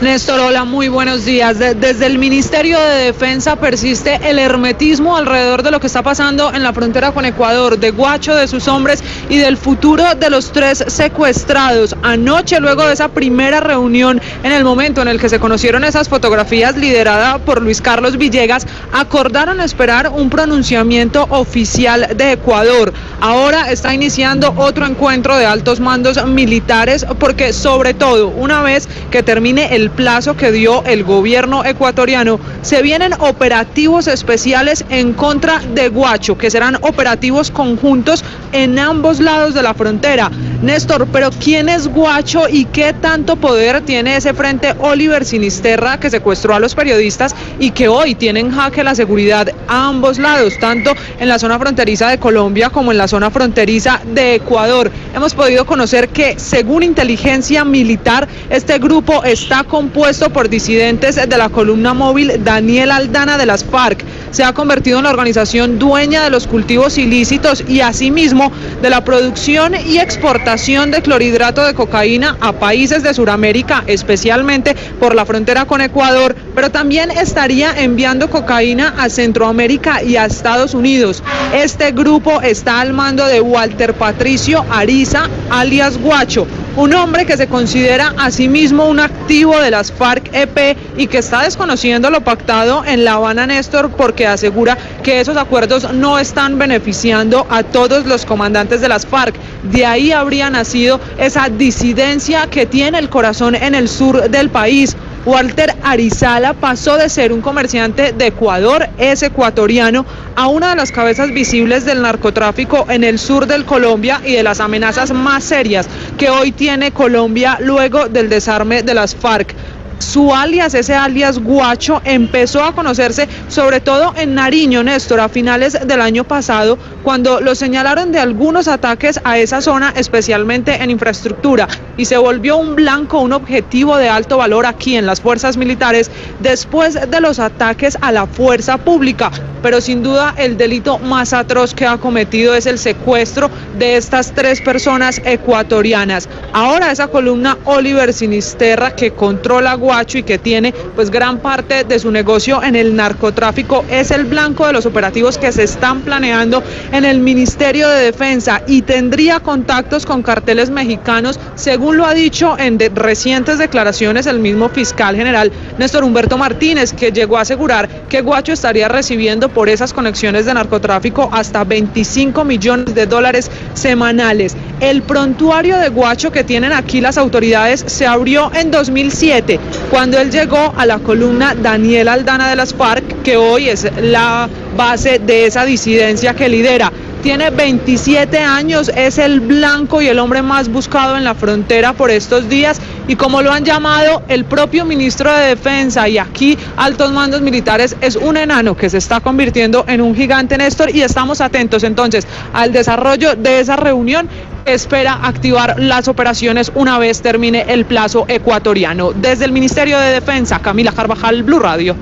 Néstor, hola, muy buenos días. De- desde el Ministerio de Defensa persiste el hermetismo alrededor de lo que está pasando en la frontera con Ecuador, de Guacho, de sus hombres y del futuro de los tres secuestrados. Anoche, luego de esa primera reunión, en el momento en el que se conocieron esas fotografías liderada por Luis Carlos Villegas, acordaron esperar un pronunciamiento oficial de Ecuador. Ahora está iniciando otro encuentro de altos mandos militares porque sobre todo una vez que termine el plazo que dio el gobierno ecuatoriano, se vienen operativos especiales en contra de Guacho, que serán operativos conjuntos en ambos lados de la frontera. Néstor, pero ¿quién es Guacho y qué tanto poder tiene ese frente Oliver Sinisterra que secuestró a los periodistas y que hoy tiene en jaque la seguridad a ambos lados, tanto en la zona fronteriza de Colombia como en la zona fronteriza de Ecuador? Hemos podido conocer que según inteligencia militar, este grupo está compuesto por disidentes de la columna móvil Daniel Aldana de las FARC. Se ha convertido en la organización dueña de los cultivos ilícitos y asimismo de la producción y exportación de clorhidrato de cocaína a países de Sudamérica, especialmente por la frontera con Ecuador, pero también estaría enviando cocaína a Centroamérica y a Estados Unidos. Este grupo está al mando de Walter Patricio Ariza, alias Guacho, un hombre que se considera a sí mismo un activo de las FARC-EP y que está desconociendo lo pactado en La Habana Néstor porque asegura que esos acuerdos no están beneficiando a todos los comandantes de las FARC. De ahí habría nacido esa disidencia que tiene el corazón en el sur del país. Walter Arizala pasó de ser un comerciante de Ecuador, es ecuatoriano, a una de las cabezas visibles del narcotráfico en el sur del Colombia y de las amenazas más serias que hoy tiene Colombia luego del desarme de las FARC. Su alias, ese alias Guacho, empezó a conocerse sobre todo en Nariño, Néstor, a finales del año pasado, cuando lo señalaron de algunos ataques a esa zona, especialmente en infraestructura, y se volvió un blanco, un objetivo de alto valor aquí en las fuerzas militares después de los ataques a la fuerza pública. Pero sin duda el delito más atroz que ha cometido es el secuestro de estas tres personas ecuatorianas. Ahora esa columna Oliver Sinisterra que controla Guacho y que tiene pues gran parte de su negocio en el narcotráfico es el blanco de los operativos que se están planeando en el Ministerio de Defensa y tendría contactos con carteles mexicanos según lo ha dicho en recientes declaraciones el mismo fiscal general Néstor Humberto Martínez que llegó a asegurar que Guacho estaría recibiendo por esas conexiones de narcotráfico hasta 25 millones de dólares semanales. El prontuario de Guacho que tienen aquí las autoridades se abrió en 2007, cuando él llegó a la columna Daniel Aldana de las FARC, que hoy es la base de esa disidencia que lidera. Tiene 27 años, es el blanco y el hombre más buscado en la frontera por estos días y como lo han llamado el propio ministro de Defensa y aquí altos mandos militares, es un enano que se está convirtiendo en un gigante Néstor y estamos atentos entonces al desarrollo de esa reunión espera activar las operaciones una vez termine el plazo ecuatoriano. Desde el Ministerio de Defensa, Camila Carvajal, Blue Radio.